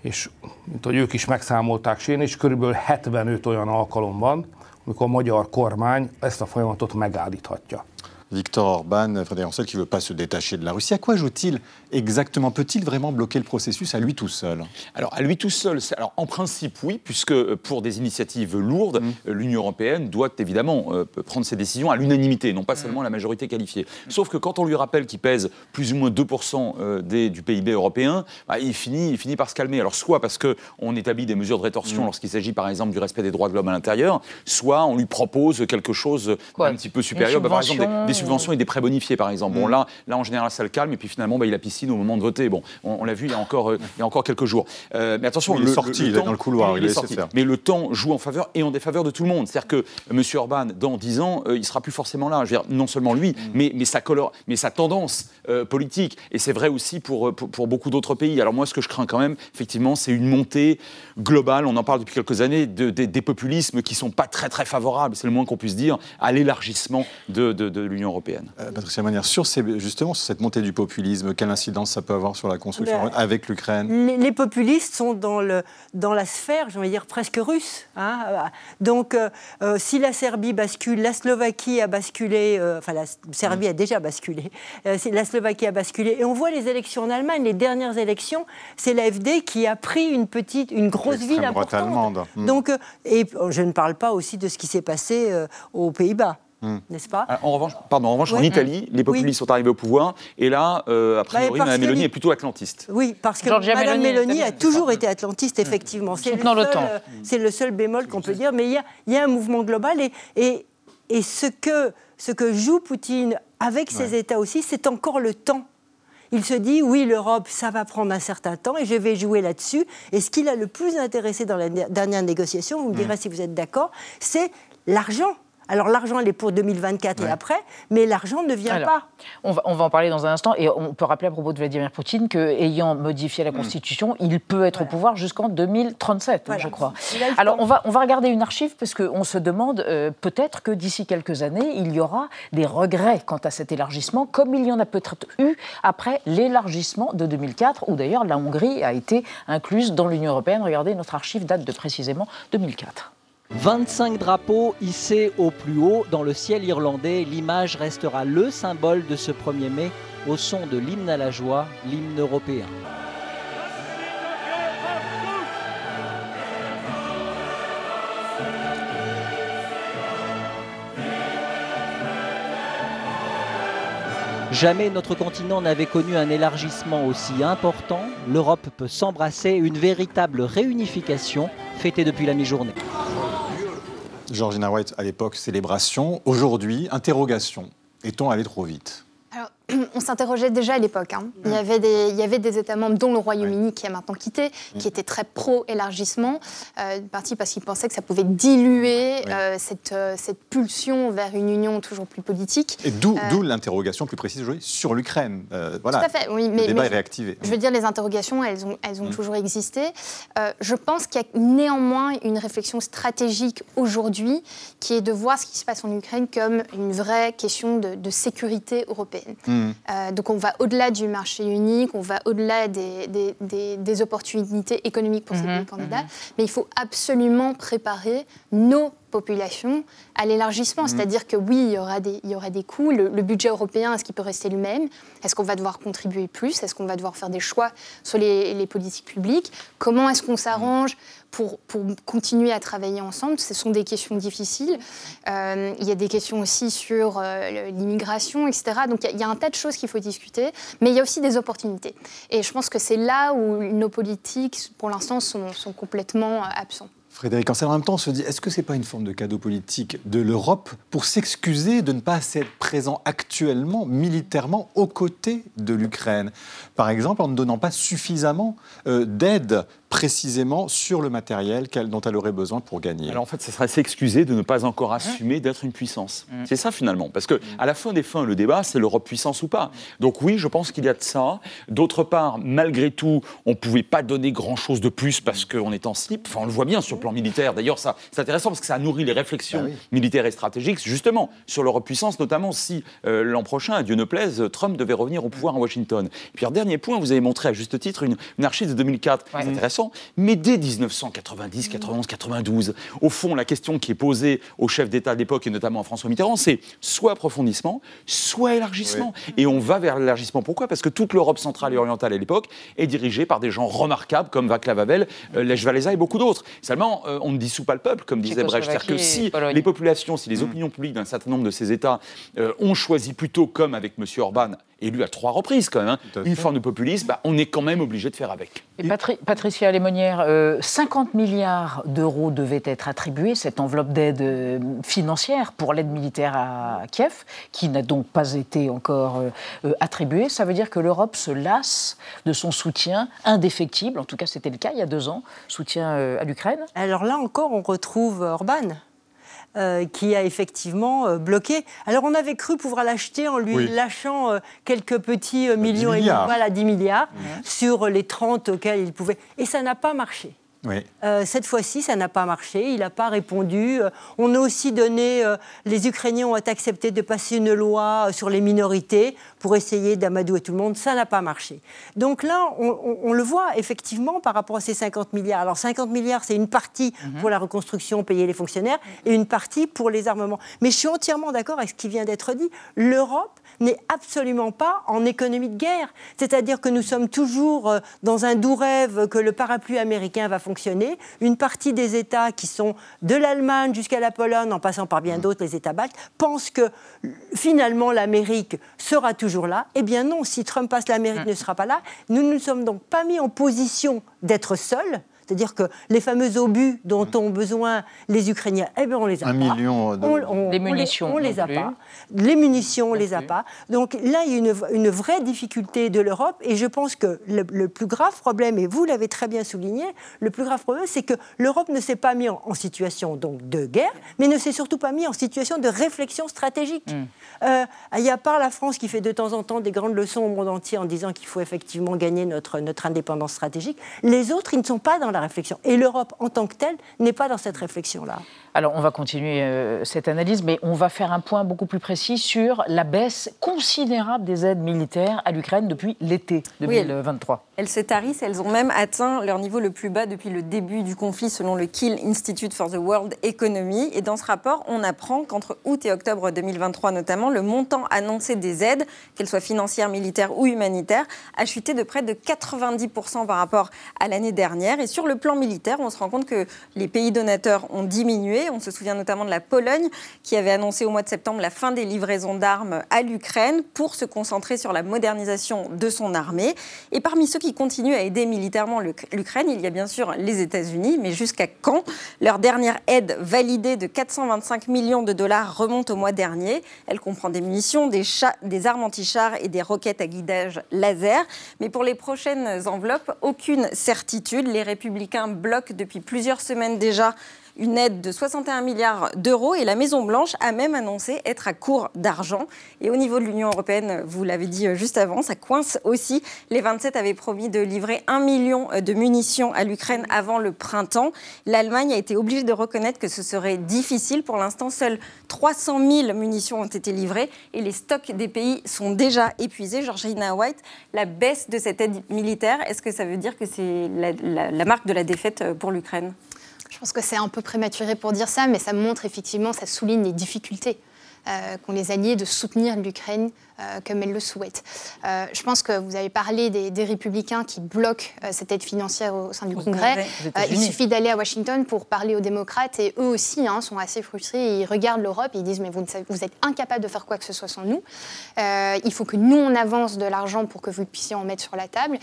és mint hogy ők is megszámolták, én is, körülbelül 75 olyan alkalom van, amikor a magyar kormány ezt a folyamatot megállíthatja. Viktor Orban, Frédéric Ancel, qui ne veut pas se détacher de la Russie. À quoi joue-t-il exactement? Peut-il vraiment bloquer le processus à lui tout seul? Alors, à lui tout seul, alors, en principe, oui, puisque euh, pour des initiatives lourdes, euh, l'Union européenne doit évidemment euh, prendre ses décisions à l'unanimité, non pas seulement à la majorité qualifiée. Sauf que quand on lui rappelle qu'il pèse plus ou moins 2% euh, des- du PIB européen, bah, il, finit, il finit par se calmer. Alors, soit parce qu'on établit des mesures de rétorsion Mm. lorsqu'il s'agit, par exemple, du respect des droits de l'homme à l'intérieur, soit on lui propose quelque chose d'un petit peu supérieur, Bah, par exemple, des subventions et des prêts bonifiés, par exemple. Bon, Mm. là, là, en général, ça le calme, et puis finalement, bah, il a piscine au moment de voter. Bon, on, on l'a vu il y a encore, euh, il y a encore quelques jours. Euh, mais attention, il est sorti, il est dans le couloir, il est sorti. faire. Mais le temps joue en faveur et en défaveur de tout le monde. C'est-à-dire que M. Orban, dans 10 ans, euh, il sera plus forcément là. Je veux dire, non seulement lui, mais, mais, sa color, mais sa tendance euh, politique. Et c'est vrai aussi pour, euh, pour, pour beaucoup d'autres pays. Alors moi, ce que je crains quand même, effectivement, c'est une montée globale, on en parle depuis quelques années, de, des- des populismes qui sont pas très très favorables, c'est le moins qu'on puisse dire, à l'élargissement de, de- de l'Union européenne. Euh, Patricia Manière, sur ces, justement sur cette montée du populisme, quelle incidence ça peut avoir sur la construction Ben, avec l'Ukraine? Les, les populistes sont dans, le, dans la sphère, j'ai envie de dire, presque russe. hein. Donc, euh, euh, si la Serbie bascule, la Slovaquie a basculé, euh, enfin, la Serbie a déjà basculé, euh, la Slovaquie a basculé. Et on voit les élections en Allemagne, les dernières élections, c'est l'AFD qui a pris une petite, une grosse ville importante. allemande. Mm. Donc, euh, et euh, je ne parle pas aussi de ce qui s'est passé euh, aux Pays-Bas, Mm. n'est-ce pas Alors, En revanche, pardon, en revanche en. Italie, les populistes sont arrivés au pouvoir, et là, euh, a priori, Bah, Mme les- est plutôt atlantiste. Oui, parce que Meloni, Mélanie a toujours été atlantiste, effectivement. C'est le, euh, c'est le seul bémol qu'on peut dire. Mais il y a, il y a un mouvement global et, et, et ce, que, ce que joue Poutine avec ses États aussi, c'est encore le temps. Il se dit, oui, l'Europe, ça va prendre un certain temps et je vais jouer là-dessus. Et ce qui l'a le plus intéressé dans la dernière négociation, vous me direz si vous êtes d'accord, c'est l'argent. Alors l'argent, il est pour 2024 et après, mais l'argent ne vient pas. On va, on va en parler dans un instant. Et on peut rappeler à propos de Vladimir Poutine qu'ayant modifié la Constitution, il peut être au pouvoir jusqu'en 2037, je crois. Alors on va, on va regarder une archive parce qu'on se demande euh, peut-être que d'ici quelques années, il y aura des regrets quant à cet élargissement, comme il y en a peut-être eu après l'élargissement de 2004, où d'ailleurs la Hongrie a été incluse dans l'Union européenne. Regardez, notre archive date de précisément 2004. 25 drapeaux hissés au plus haut dans le ciel irlandais, l'image restera le symbole de ce 1er mai au son de l'hymne à la joie, l'hymne européen. Jamais notre continent n'avait connu un élargissement aussi important. L'Europe peut s'embrasser, une véritable réunification fêtée depuis la mi-journée. Georgina White, à l'époque, célébration. Aujourd'hui, interrogation. Est-on allé trop vite? On s'interrogeait déjà à l'époque. Hein. Il, y avait des, il y avait des États membres, dont le Royaume-Uni, qui a maintenant quitté, qui étaient très pro-élargissement, euh, parti parce qu'ils pensaient que ça pouvait diluer euh, cette, euh, cette, pulsion vers une union toujours plus politique. Et d'où l'interrogation plus précise aujourd'hui sur l'Ukraine. voilà. Tout à fait, oui. Mais, le débat est réactivé. Je veux dire, les interrogations, elles ont, elles ont mm. toujours existé. je pense qu'il y a néanmoins une réflexion stratégique aujourd'hui qui est de voir ce qui se passe en Ukraine comme une vraie question de, de sécurité européenne. Mm. Euh, donc on va au-delà du marché unique, on va au-delà des, des, opportunités économiques pour ces mhm, candidats, mhm. mais il faut absolument préparer nos populations à l'élargissement. Mhm. C'est-à-dire que oui, il y aura des, il y aura des coûts. Le, budget européen, est-ce qu'il peut rester le même? Est-ce qu'on va devoir contribuer plus? Est-ce qu'on va devoir faire des choix sur les, les politiques publiques? Comment est-ce qu'on s'arrange pour, continuer à travailler ensemble. Ce sont des questions difficiles. Euh, il y a des questions aussi sur euh, l'immigration, etc. Donc il y, a un tas de choses qu'il faut discuter, mais il y a aussi des opportunités. Et je pense que c'est là où nos politiques, pour l'instant, sont, complètement euh, absents. Frédéric Ancel, en même temps, on se dit, est-ce que ce n'est pas une forme de cadeau politique de l'Europe pour s'excuser de ne pas être présent actuellement, militairement, aux côtés de l'Ukraine? Par exemple, en ne donnant pas suffisamment d'aide précisément sur le matériel dont elle aurait besoin pour gagner. Alors en fait, ça serait s'excuser de ne pas encore assumer d'être une puissance. Mm. C'est ça finalement, parce que mm. à la fin des fins, le débat, c'est l'Europe puissance ou pas. Donc oui, je pense qu'il y a de ça. D'autre part, malgré tout, on ne pouvait pas donner grand-chose de plus parce qu'on est en slip. Enfin, on le voit bien sur le plan militaire. D'ailleurs, ça, c'est intéressant parce que ça nourrit les réflexions bah militaires et stratégiques, justement, sur l'Europe puissance, notamment si euh, l'an prochain, à Dieu ne plaise, Trump devait revenir au pouvoir à Washington. Et puis, un dernier point, vous avez montré à juste titre une, archive de 2004. C'est intéressant mais dès 1990, 91, 92, au fond, la question qui est posée aux chefs d'État de l'époque, et notamment à François Mitterrand, c'est soit approfondissement, soit élargissement. Et on va vers l'élargissement. Pourquoi? Parce que toute l'Europe centrale et orientale à l'époque est dirigée par des gens remarquables comme Václav Havel, euh, Lech Walesa et beaucoup d'autres. Seulement, euh, on ne dissout pas le peuple, comme disait Brecht. C'est-à-dire que si les populations, si les mm. opinions publiques d'un certain nombre de ces États euh, ont choisi plutôt, comme avec M. Orban, élu à trois reprises quand même, hein, une forme de populisme, bah, on est quand même obligé de faire avec. Et Patricia Lémonière, 50 euh, milliards d'euros devaient être attribués, cette enveloppe d'aide euh, financière pour l'aide militaire à Kiev, qui n'a donc pas été encore euh, attribuée. Ça veut dire que l'Europe se lasse de son soutien indéfectible, en tout cas c'était le cas il y a deux ans, soutien à l'Ukraine. Alors là encore, on retrouve Orban. Euh, qui a effectivement euh, bloqué. Alors on avait cru pouvoir l'acheter en lui lâchant euh, quelques petits millions, et voilà 10 milliards, sur les 30 auxquels il pouvait. Et ça n'a pas marché. Euh, cette fois-ci, ça n'a pas marché. Il n'a pas répondu. Euh, on a aussi donné. Euh, les Ukrainiens ont accepté de passer une loi sur les minorités pour essayer d'amadouer tout le monde. Ça n'a pas marché. Donc là, on, le voit effectivement par rapport à ces 50 milliards. Alors 50 milliards, c'est une partie mhm. pour la reconstruction, payer les fonctionnaires, et une partie pour les armements. Mais je suis entièrement d'accord avec ce qui vient d'être dit. L'Europe n'est absolument pas en économie de guerre. C'est-à-dire que nous sommes toujours dans un doux rêve que le parapluie américain va fonctionner une partie des États qui sont de l'Allemagne jusqu'à la Pologne, en passant par bien mmh. d'autres, les États baltes, pensent que finalement l'Amérique sera toujours là. Eh bien non, si Trump passe, l'Amérique mmh. ne sera pas là. Nous ne nous sommes donc pas mis en position d'être seuls C'est-à-dire que les fameux obus dont ont besoin les Ukrainiens, eh bien, on les a Un pas. million de- On- on- Les on munitions on les non a plus. pas. Les munitions, on les a pas. Donc là, il y a une, une vraie difficulté de l'Europe. Et je pense que le, le plus grave problème, et vous l'avez très bien souligné, le plus grave problème, c'est que l'Europe ne s'est pas mise en, en situation donc, de guerre, mais ne s'est surtout pas mise en situation de réflexion stratégique. Euh, il y a part la France qui fait de temps en temps des grandes leçons au monde entier en disant qu'il faut effectivement gagner notre, notre indépendance stratégique. Les autres, ils ne sont pas dans la réflexion. Et l'Europe, en tant que telle, n'est pas dans cette réflexion-là. Alors, on va continuer euh, cette analyse, mais on va faire un point beaucoup plus précis sur la baisse considérable des aides militaires à l'Ukraine depuis l'été Oui, elle- 2023. Elles se tarissent, elles ont même atteint leur niveau le plus bas depuis le début du conflit selon le Kiel Institute for the World Economy. Et dans ce rapport, on apprend qu'entre août et octobre 2023 notamment, le montant annoncé des aides, qu'elles soient financières, militaires ou humanitaires, a chuté de près de 90% par rapport à l'année dernière. Et sur le plan militaire, on se rend compte que les pays donateurs ont diminué. On se souvient notamment de la Pologne qui avait annoncé au mois de septembre la fin des livraisons d'armes à l'Ukraine pour se concentrer sur la modernisation de son armée. Et parmi ceux qui continuent à aider militairement l'Uk- l'Ukraine, il y a bien sûr les États-Unis, mais jusqu'à quand? Leur dernière aide validée de 425 millions de dollars remonte au mois dernier. Elle comprend des munitions, des, des armes anti-chars et des roquettes à guidage laser. Mais pour les prochaines enveloppes, aucune certitude. Les républicains bloquent depuis plusieurs semaines déjà une aide de 61 milliards d'euros et la Maison-Blanche a même annoncé être à court d'argent. Et au niveau de l'Union européenne, vous l'avez dit euh, juste avant, ça coince aussi. Les 27 avaient promis de livrer 1 million euh, de munitions à l'Ukraine avant le printemps. L'Allemagne a été obligée de reconnaître que ce serait difficile. Pour l'instant, seules 300 000 munitions ont été livrées et les stocks des pays sont déjà épuisés. Georgina White, la baisse de cette aide militaire, est-ce que ça veut dire que c'est la, la- marque de la défaite euh, pour l'Ukraine? Je pense que c'est un peu prématuré pour dire ça, mais ça montre effectivement, ça souligne les difficultés euh, qu'ont les alliés de soutenir l'Ukraine euh, comme elle le souhaite. Euh, je pense que vous avez parlé des, des républicains qui bloquent euh, cette aide financière au sein du Au Congrès. Il suffit d'aller à Washington pour parler aux démocrates et eux aussi hein, sont assez frustrés. Ils regardent l'Europe et ils disent mais vous, ne savez- vous êtes incapables de faire quoi que ce soit sans nous. Il faut que nous on avance de l'argent pour que vous puissiez en mettre sur la table.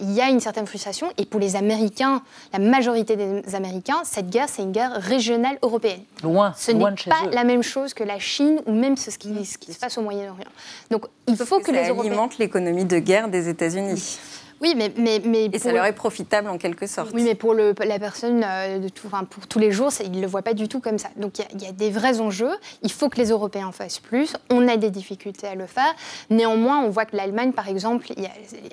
Il y a une certaine frustration et pour les Américains, la majorité des Américains, cette guerre c'est une guerre régionale européenne. Loin, Ce n'est pas eux. la même chose que la Chine ou même ce qui, ce qui se passe au Moyen-Orient. Donc il faut que, ça les Européens. alimente l'économie de guerre des États-Unis. Oui, mais, mais, mais Et ça leur est profitable en quelque sorte. Oui, mais pour le, la personne, euh, de tout, enfin, pour tous les jours, c'est- il ne le voit pas du tout comme ça. Donc il y a- il y, a des vrais enjeux. Il faut que les Européens en fassent plus. On a des difficultés à le faire. Néanmoins, on voit que l'Allemagne, par exemple, il y a-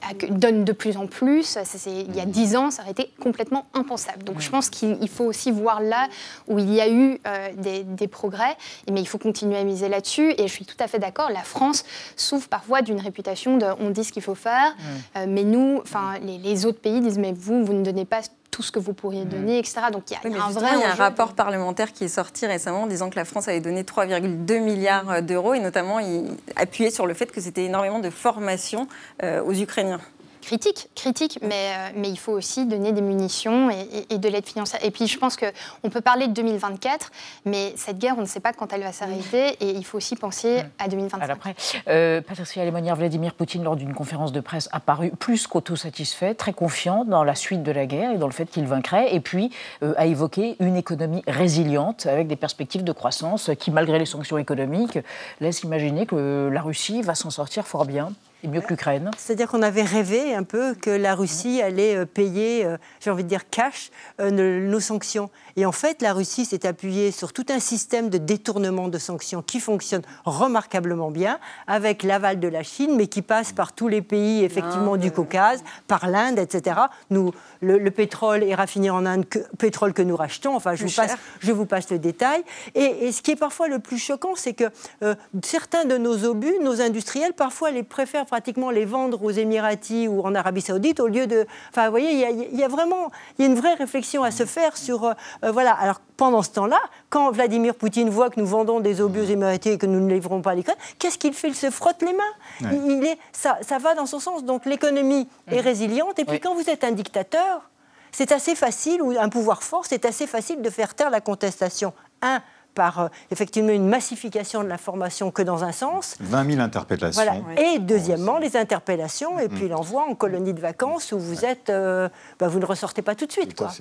a- donne de plus en plus. Il y a dix ans, ça aurait été complètement impensable. Donc je pense qu'il il faut aussi voir là où il y a eu euh, des, des progrès, mais il faut continuer à miser là-dessus. Et je suis tout à fait d'accord. La France souffre parfois d'une réputation de on dit ce qu'il faut faire, euh, mais nous, enfin, les, les autres pays disent mais vous, vous ne donnez pas tout ce que vous pourriez donner, etc. Donc il y a, Oui, il y mais a un vrai il y a un rapport parlementaire qui est sorti récemment en disant que la France avait donné 3,2 milliards d'euros et notamment il appuyait sur le fait que c'était énormément de formation euh, aux Ukrainiens. Critique, critique, mais, euh, mais il faut aussi donner des munitions et, et- et de l'aide financière. Et puis je pense qu'on peut parler de 2024, mais cette guerre, on ne sait pas quand elle va s'arrêter et il faut aussi penser à 2025. À l'après. Euh, Patricia Lémonière, Vladimir Poutine, lors d'une conférence de presse, a paru plus qu'autosatisfait, très confiant dans la suite de la guerre et dans le fait qu'il vaincrait, et puis euh, a évoqué une économie résiliente avec des perspectives de croissance qui, malgré les sanctions économiques, laissent imaginer que la Russie va s'en sortir fort bien. Et mieux que l'Ukraine. C'est-à-dire qu'on avait rêvé un peu que la Russie allait euh, payer, euh, j'ai envie de dire cash, euh, nos sanctions. Et en fait, la Russie s'est appuyée sur tout un système de détournement de sanctions qui fonctionne remarquablement bien, avec l'aval de la Chine, mais qui passe par tous les pays effectivement du Caucase, par l'Inde, etc. Nous, le, le pétrole est raffiné en Inde, que, pétrole que nous rachetons. Enfin, je vous, passe, je vous passe le détail. Et, et ce qui est parfois le plus choquant, c'est que euh, certains de nos obus, nos industriels, parfois les préfèrent pratiquement les vendre aux Émiratis ou en Arabie Saoudite au lieu de. Enfin, vous voyez, il y y a vraiment il y a une vraie réflexion à se faire sur. Euh, voilà. Alors, pendant ce temps-là, quand Vladimir Poutine voit que nous vendons des obus aux Émiratis et que nous ne livrons pas à l'Ukraine, qu'est-ce qu'il fait? Il se frotte les mains. Ouais. Il, il est, ça, ça va dans son sens. Donc, l'économie est résiliente. Et puis, quand vous êtes un dictateur, c'est assez facile, ou un pouvoir fort, c'est assez facile de faire taire la contestation. Un, par euh, effectivement une massification de l'information que dans un sens. 20 000 interpellations. Voilà. Et deuxièmement, les interpellations et puis l'envoi en colonie de vacances où vous êtes, euh, bah, vous ne ressortez pas tout de suite. Tout quoi.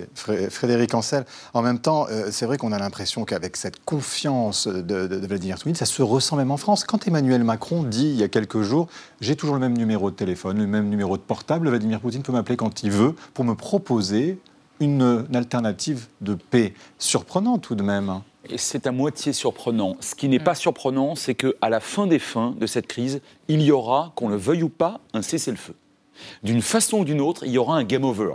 Frédéric Ancel, en même temps, euh, c'est vrai qu'on a l'impression qu'avec cette confiance de, de- de Vladimir Poutine, ça se ressent même en France. Quand Emmanuel Macron dit il y a quelques jours, j'ai toujours le même numéro de téléphone, le même numéro de portable, Vladimir Poutine peut m'appeler quand il veut pour me proposer une, une alternative de paix. Surprenant tout de même. C'est à moitié surprenant. Ce qui n'est pas surprenant, c'est qu'à la fin des fins de cette crise, il y aura, qu'on le veuille ou pas, un cessez-le-feu. D'une façon ou d'une autre, il y aura un game over.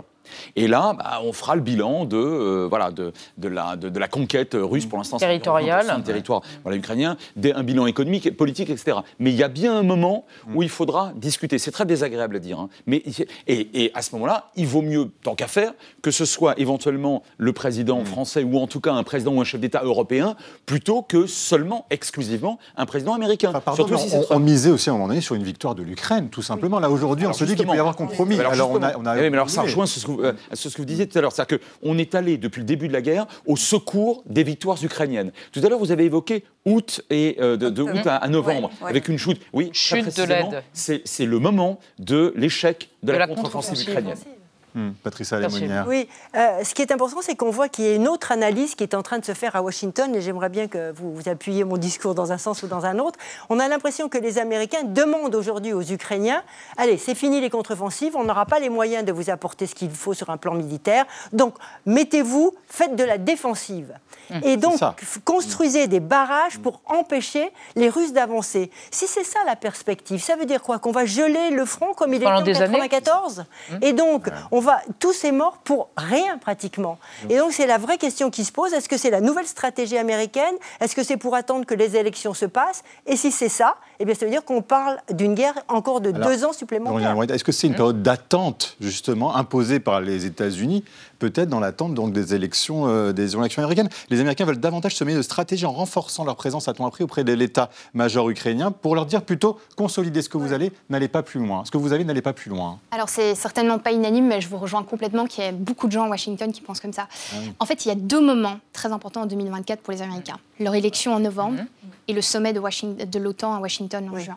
Et là, bah, on fera le bilan de, euh, voilà, de, de la, de, de la conquête russe pour l'instant. Territoriale. 20% de territoire voilà, ukrainien, des- un bilan économique, politique, etc. Mais il y a bien un moment où il faudra discuter. C'est très désagréable à dire. hein. Mais, et, et à ce moment-là, il vaut mieux, tant qu'à faire, que ce soit éventuellement le président français ou en tout cas un président ou un chef d'État européen, plutôt que seulement, exclusivement, un président américain. Pardon, Surtout si on, misait aussi à un moment donné sur une victoire de l'Ukraine, tout simplement. Là, aujourd'hui, on se dit qu'il peut y avoir compromis. Alors, Alors, on a, on a Eh oui, mais alors ça rejoint ce que, vous, euh, ce que vous disiez tout à l'heure. C'est-à-dire qu'on est allé depuis le début de la guerre au secours des victoires ukrainiennes. Tout à l'heure, vous avez évoqué août et euh, de, de août à, à novembre Ouais, ouais. avec une chute. Oui, Chute de l'aide. C'est le moment de l'échec de, De la, la contre-offensive contre-offensive. ukrainienne. Hmm, Patricia. Lémonière. Oui, euh, ce qui est important, c'est qu'on voit qu'il y a une autre analyse qui est en train de se faire à Washington, et j'aimerais bien que vous, vous appuyiez mon discours dans un sens ou dans un autre. On a l'impression que les Américains demandent aujourd'hui aux Ukrainiens, allez, c'est fini les contre-offensives, on n'aura pas les moyens de vous apporter ce qu'il faut sur un plan militaire, donc mettez-vous, faites de la défensive. Et donc, construisez des barrages pour empêcher les Russes d'avancer. Si c'est ça la perspective, ça veut dire quoi? Qu'on va geler le front comme il des en années 94 Et donc, on va, tous ces morts pour rien pratiquement. Et donc, c'est la vraie question qui se pose. Est-ce que c'est la nouvelle stratégie américaine? Est-ce que c'est pour attendre que les élections se passent? Et si c'est ça, eh bien, ça veut dire qu'on parle d'une guerre encore de Alors, deux ans supplémentaires. Est-ce que c'est une période d'attente, justement, imposée par les États-Unis, peut-être dans l'attente donc, des, élections, euh, des élections américaines? Les Américains veulent davantage se de stratégie en renforçant leur présence, a-t-on appris, auprès de l'état-major ukrainien, pour leur dire plutôt consolidez ce que vous allez, n'allez pas plus loin. Ce que vous avez, n'allez pas plus loin. Alors, c'est certainement pas unanime, mais je vous rejoins complètement qu'il y a beaucoup de gens à Washington qui pensent comme ça. Ah oui. En fait, il y a deux moments très importants en 2024 pour les Américains. Leur élection en novembre et le sommet de l'OTAN à Washington en juin.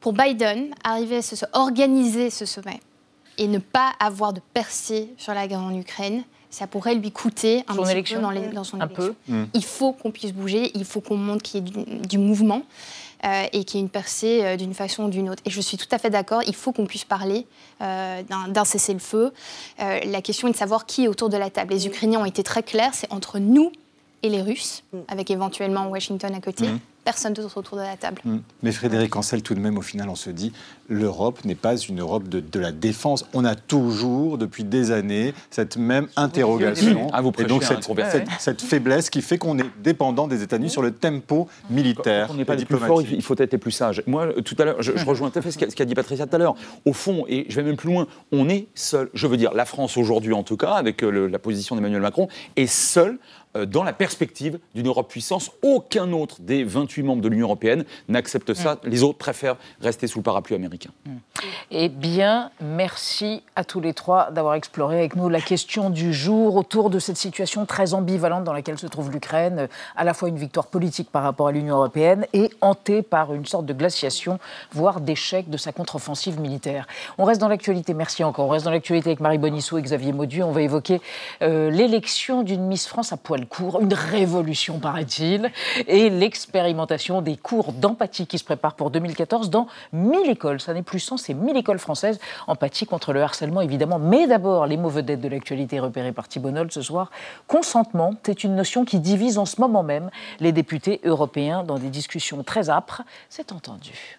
Pour Biden, arriver à se, se- organiser ce sommet et ne pas avoir de percée sur la guerre en Ukraine, ça pourrait lui coûter un Son petit élection peu dans, les- dans son Un élection. peu. Mm. Il faut qu'on puisse bouger, il faut qu'on montre qu'il y ait du, du mouvement euh, et qu'il y ait une percée euh, d'une façon ou d'une autre. Et je suis tout à fait d'accord, il faut qu'on puisse parler euh, d'un- cessez-le-feu. Euh, la question est de savoir qui est autour de la table. Les Ukrainiens ont été très clairs, c'est entre nous et les Russes, avec éventuellement Washington à côté. Mm. Personne d'autre autour de la table. Hmm. Mais Frédéric Ancel, tout de même, au final, on se dit, l'Europe n'est pas une Europe de, de la défense. On a toujours, depuis des années, cette même interrogation. Ah, vous et donc cette, cette- cette faiblesse qui fait qu'on est dépendant des États-Unis sur le tempo militaire Quand on n'est pas les plus forts, il faut être les plus sages. Moi, euh, tout à l'heure, je, je rejoins tout à fait ce qu'a ce qu'a dit Patricia tout à l'heure. Au fond, et je vais même plus loin, on est seul. Je veux dire, la France aujourd'hui, en tout cas, avec euh, le- la position d'Emmanuel Macron, est seule dans la perspective d'une Europe puissance. Aucun autre des 28 membres de l'Union européenne n'accepte ça. Les autres préfèrent rester sous le parapluie américain. Eh bien, merci à tous les trois d'avoir exploré avec nous la question du jour autour de cette situation très ambivalente dans laquelle se trouve l'Ukraine, euh, à la fois une victoire politique par rapport à l'Union européenne et hantée par une sorte de glaciation, voire d'échec de sa contre-offensive militaire. On reste dans l'actualité, merci encore. On reste dans l'actualité avec Marie Bonisseau et Xavier Maudu. On va évoquer euh, l'élection d'une Miss France à poil court, une révolution paraît-il, et l'expérimentation des cours d'empathie qui se préparent pour 2014 dans 1000 écoles. Ça n'est plus 100, c'est 1000 écoles françaises. Empathie contre le harcèlement, évidemment. Mais d'abord, les mots vedettes de l'actualité repérés par Thibonol ce soir. Consentement, c'est une notion qui divise en ce moment même les députés européens dans des discussions très âpres. C'est entendu.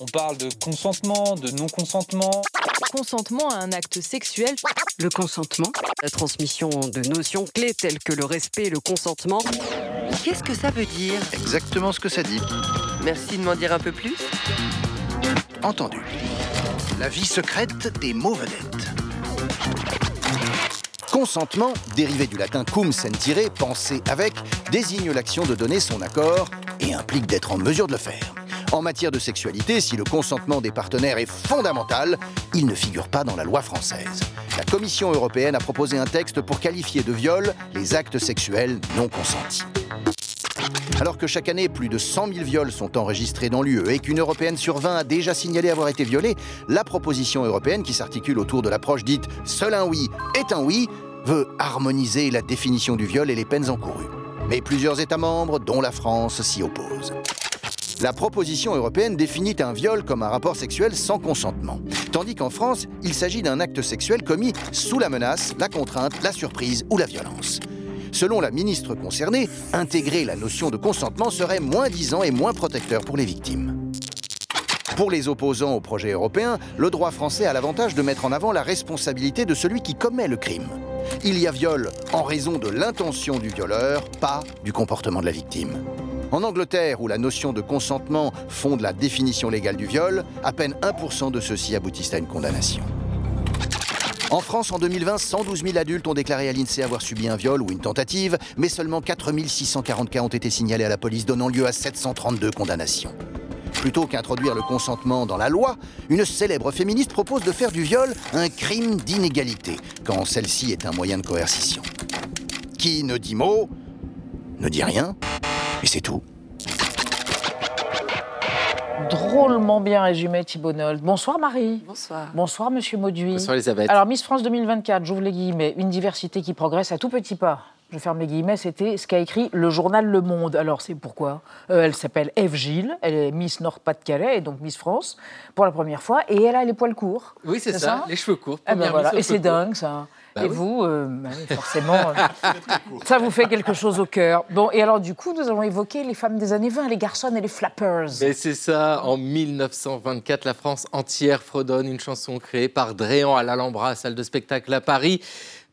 On parle de consentement, de non-consentement. Consentement à un acte sexuel. Le consentement. La transmission de notions clés telles que le respect et le consentement. Qu'est-ce que ça veut dire? Exactement ce que ça dit. Merci de m'en dire un peu plus. Entendu. La vie secrète des mots vedettes. Consentement, dérivé du latin cum sentire, penser avec, désigne l'action de donner son accord et implique d'être en mesure de le faire. En matière de sexualité, si le consentement des partenaires est fondamental, il ne figure pas dans la loi française. La Commission européenne a proposé un texte pour qualifier de viol les actes sexuels non consentis. Alors que chaque année, plus de 100 000 viols sont enregistrés dans l'UE et qu'une Européenne sur 20 a déjà signalé avoir été violée, la proposition européenne qui s'articule autour de l'approche dite « seul un oui est un oui » veut harmoniser la définition du viol et les peines encourues. Mais plusieurs États membres, dont la France, s'y opposent. La proposition européenne définit un viol comme un rapport sexuel sans consentement, tandis qu'en France, il s'agit d'un acte sexuel commis sous la menace, la contrainte, la surprise ou la violence. Selon la ministre concernée, intégrer la notion de consentement serait moins disant et moins protecteur pour les victimes. Pour les opposants au projet européen, le droit français a l'avantage de mettre en avant la responsabilité de celui qui commet le crime. Il y a viol en raison de l'intention du violeur, pas du comportement de la victime. En Angleterre, où la notion de consentement fonde la définition légale du viol, à peine 1% de ceux-ci aboutissent à une condamnation. En France, en 2020, 112 000 adultes ont déclaré à l'INSEE avoir subi un viol ou une tentative, mais seulement 4 640 cas ont été signalés à la police, donnant lieu à 732 condamnations. Plutôt qu'introduire le consentement dans la loi, une célèbre féministe propose de faire du viol un crime d'inégalité, quand celle-ci est un moyen de coercition. Qui ne dit mot, ne dit rien, et c'est tout. Drôlement bien résumé, Thibault. Bonsoir Marie. Bonsoir. Bonsoir Monsieur Mauduit. Bonsoir Elisabeth. Alors Miss France 2024, j'ouvre les guillemets, une diversité qui progresse à tout petit pas. Je ferme les guillemets, c'était ce qu'a écrit le journal Le Monde. Alors c'est pourquoi? Euh, Elle s'appelle Eve Gilles, elle est Miss Nord-Pas-de-Calais et donc Miss France pour la première fois et elle a les poils courts. Oui, c'est ça, les cheveux courts. Eh ben voilà. Et c'est dingue ça. Bah et oui. vous, euh, bah forcément, euh, ça vous fait quelque chose au cœur. Bon, et alors du coup, nous allons évoquer les femmes des années 20, les garçons et les flappers. Mais c'est ça, en 1924, la France entière fredonne une chanson créée par Dréan à l'Alhambra, salle de spectacle à Paris.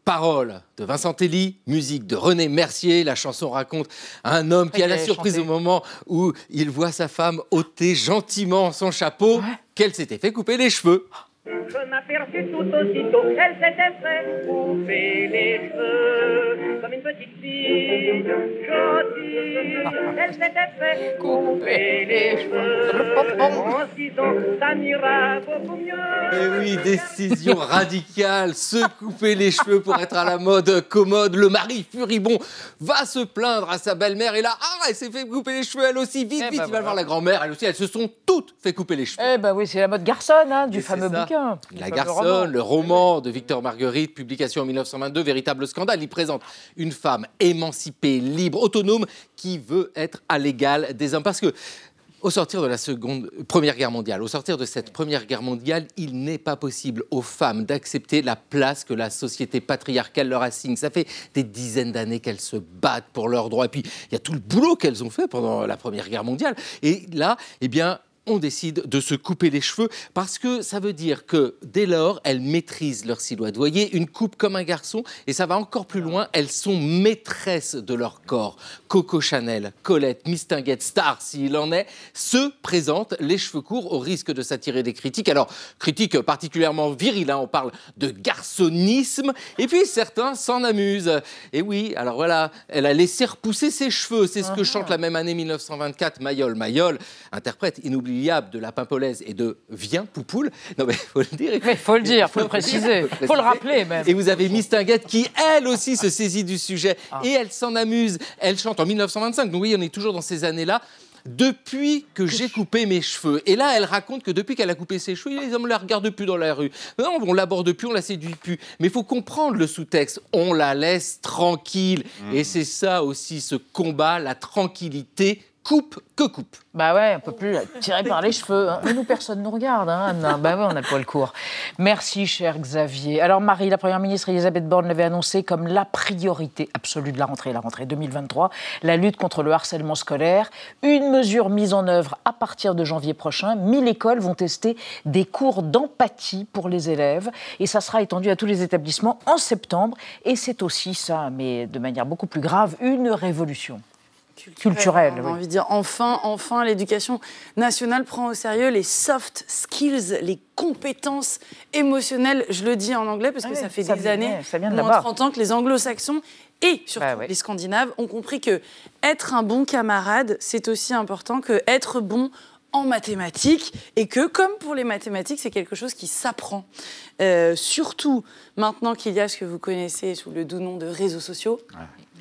Paroles de Vincent Telly, musique de René Mercier. La chanson raconte un homme qui a la surprise chanté. au moment où il voit sa femme ôter gentiment son chapeau, qu'elle s'était fait couper les cheveux. Je m'aperçus tout aussitôt qu'elle s'était fait couper les cheveux comme une petite fille gentille. Elle s'était fait couper les cheveux en se disant ça m'ira beaucoup mieux. Eh oui, décision radicale, se couper les cheveux pour être à la mode commode. Le mari furibond va se plaindre à sa belle-mère et là, ah, elle s'est fait couper les cheveux elle aussi. Vite, Eh vite, ben il va voilà. voir la grand-mère, elle aussi, elles se sont toutes fait couper les cheveux. Eh ben oui, c'est la mode garçonne, hein, du Et fameux bouquin. La Garçonne, roman. le roman de Victor Marguerite, publication en 1922, véritable scandale. Il présente une femme émancipée, libre, autonome, qui veut être à l'égal des hommes. Parce que au sortir de la seconde, Première Guerre mondiale, au sortir de cette Première Guerre mondiale, il n'est pas possible aux femmes d'accepter la place que la société patriarcale leur assigne. Ça fait des dizaines d'années qu'elles se battent pour leurs droits. Et puis, il y a tout le boulot qu'elles ont fait pendant la Première Guerre mondiale. Et là, eh bien, on décide de se couper les cheveux parce que ça veut dire que dès lors, elles maîtrisent leur silhouette. Vous voyez, une coupe comme un garçon, et ça va encore plus loin, elles sont maîtresses de leur corps. Coco Chanel, Colette, Mistinguette, Star, s'il en est, se présentent les cheveux courts au risque de s'attirer des critiques. Alors, critiques particulièrement viriles, hein, on parle de garçonnisme, et puis certains s'en amusent. Et oui, alors voilà, elle a laissé repousser ses cheveux, c'est ce que chante la même année 1924 Mayol. Mayol, interprète inoubliable de La Pimpolaise et de Viens Poupoule. Non mais faut le dire. Il faut le dire, faut le préciser, faut le rappeler même. Et vous avez Miss Tinguette qui, elle aussi, se saisit du sujet. Et elle s'en amuse. Elle chante en 1925. Donc oui, on est toujours dans ces années-là. Depuis que j'ai coupé mes cheveux. Et là, elle raconte que depuis qu'elle a coupé ses cheveux, les hommes ne la regardent plus dans la rue. Non, on l'aborde plus, on la séduit plus. Mais il faut comprendre le sous-texte. On la laisse tranquille. Et c'est ça aussi, ce combat, la tranquillité, coupe que coupe. Bah ouais, on peut plus tirer par les cheveux. hein. Mais nous, personne nous regarde. Hein, Anna. Bah ouais, on a le poil court. Merci, cher Xavier. Alors, Marie, la Première ministre Elisabeth Borne l'avait annoncé comme la priorité absolue de la rentrée, la rentrée 2023, la lutte contre le harcèlement scolaire. Une mesure mise en œuvre à partir de janvier prochain. 1000 écoles vont tester des cours d'empathie pour les élèves. Et ça sera étendu à tous les établissements en septembre. Et c'est aussi ça, mais de manière beaucoup plus grave, une révolution. Culturelle, On a envie de dire enfin, enfin, l'éducation nationale prend au sérieux les soft skills, les compétences émotionnelles. Je le dis en anglais parce que oui, ça fait ça des vient- années, ça vient de moins là-bas. 30 ans, que les anglo-saxons et surtout Bah les scandinaves ont compris que être un bon camarade, c'est aussi important que être bon en mathématiques et que, comme pour les mathématiques, c'est quelque chose qui s'apprend. Euh, surtout maintenant qu'il y a ce que vous connaissez sous le doux nom de réseaux sociaux,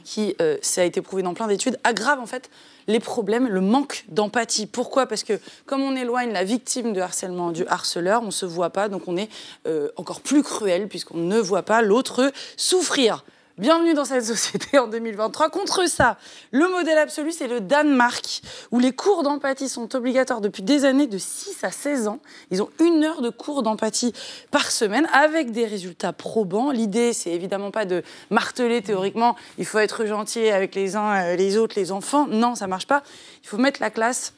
qui, euh, ça a été prouvé dans plein d'études, aggrave en fait les problèmes, le manque d'empathie. Pourquoi? Parce que comme on éloigne la victime de harcèlement du harceleur, on ne se voit pas, donc on est euh, encore plus cruel puisqu'on ne voit pas l'autre souffrir. Bienvenue dans cette société en 2023. Contre ça, le modèle absolu, c'est le Danemark, où les cours d'empathie sont obligatoires depuis des années, de 6 à 16 ans. Ils ont une heure de cours d'empathie par semaine, avec des résultats probants. L'idée, c'est évidemment pas de marteler théoriquement, il faut être gentil avec les uns, euh, les autres, les enfants. Non, ça marche pas. Il faut mettre la classe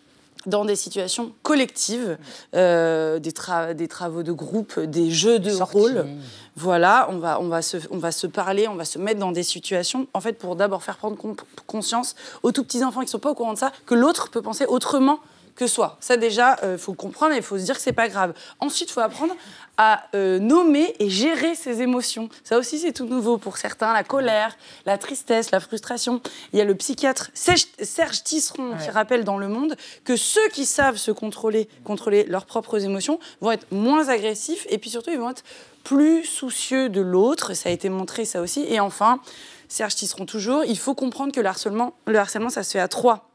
dans des situations collectives, euh, des, tra- des travaux de groupe, des jeux de rôle. Voilà, on va, on, va se, on va se parler, on va se mettre dans des situations, en fait, pour d'abord faire prendre con- conscience aux tout petits enfants qui ne sont pas au courant de ça, que l'autre peut penser autrement que soi. Ça déjà, il faut comprendre et il faut se dire que c'est pas grave. Ensuite, il faut apprendre à euh, nommer et gérer ses émotions. Ça aussi, c'est tout nouveau pour certains. La colère, la tristesse, la frustration. Il y a le psychiatre Serge, Serge Tisseron qui rappelle dans Le Monde que ceux qui savent se contrôler, contrôler leurs propres émotions, vont être moins agressifs et puis surtout, ils vont être plus soucieux de l'autre. Ça a été montré, ça aussi. Et enfin, Serge Tisseron toujours, il faut comprendre que le harcèlement, le harcèlement ça se fait à trois.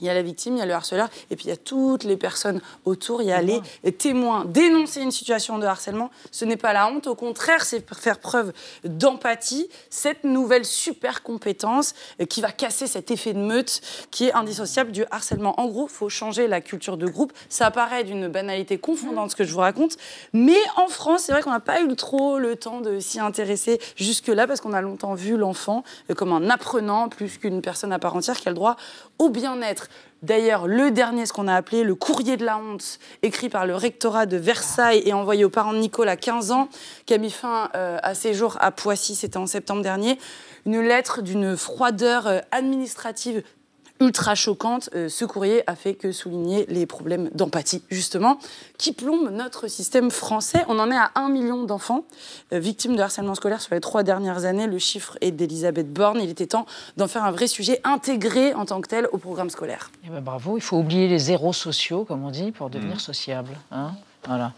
Il y a la victime, il y a le harceleur, et puis il y a toutes les personnes autour. Il y a les témoins. Dénoncer une situation de harcèlement, ce n'est pas la honte. Au contraire, c'est faire preuve d'empathie. Cette nouvelle super compétence euh, qui va casser cet effet de meute qui est indissociable du harcèlement. En gros, il faut changer la culture de groupe. Ça paraît d'une banalité confondante ce que je vous raconte, mais en France, c'est vrai qu'on n'a pas eu trop le temps de s'y intéresser jusque-là parce qu'on a longtemps vu l'enfant euh, comme un apprenant plus qu'une personne à part entière qui a le droit au bien-être. D'ailleurs, le dernier, ce qu'on a appelé le courrier de la honte, écrit par le rectorat de Versailles et envoyé aux parents de Nicole à 15 ans, qui a mis fin euh, à ses jours à Poissy, c'était en septembre dernier. Une lettre d'une froideur euh, administrative ultra choquante. Euh, ce courrier a fait que souligner les problèmes d'empathie, justement, qui plombent notre système français. On en est à 1 million d'enfants euh, victimes de harcèlement scolaire sur les trois dernières années. Le chiffre est d'Elisabeth Borne. Il était temps d'en faire un vrai sujet intégré en tant que tel au programme scolaire. Eh ben, bravo, il faut oublier les zéros sociaux, comme on dit, pour devenir sociable. hein. voilà.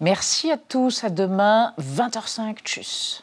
Merci à tous, à demain, 20h05, tchuss.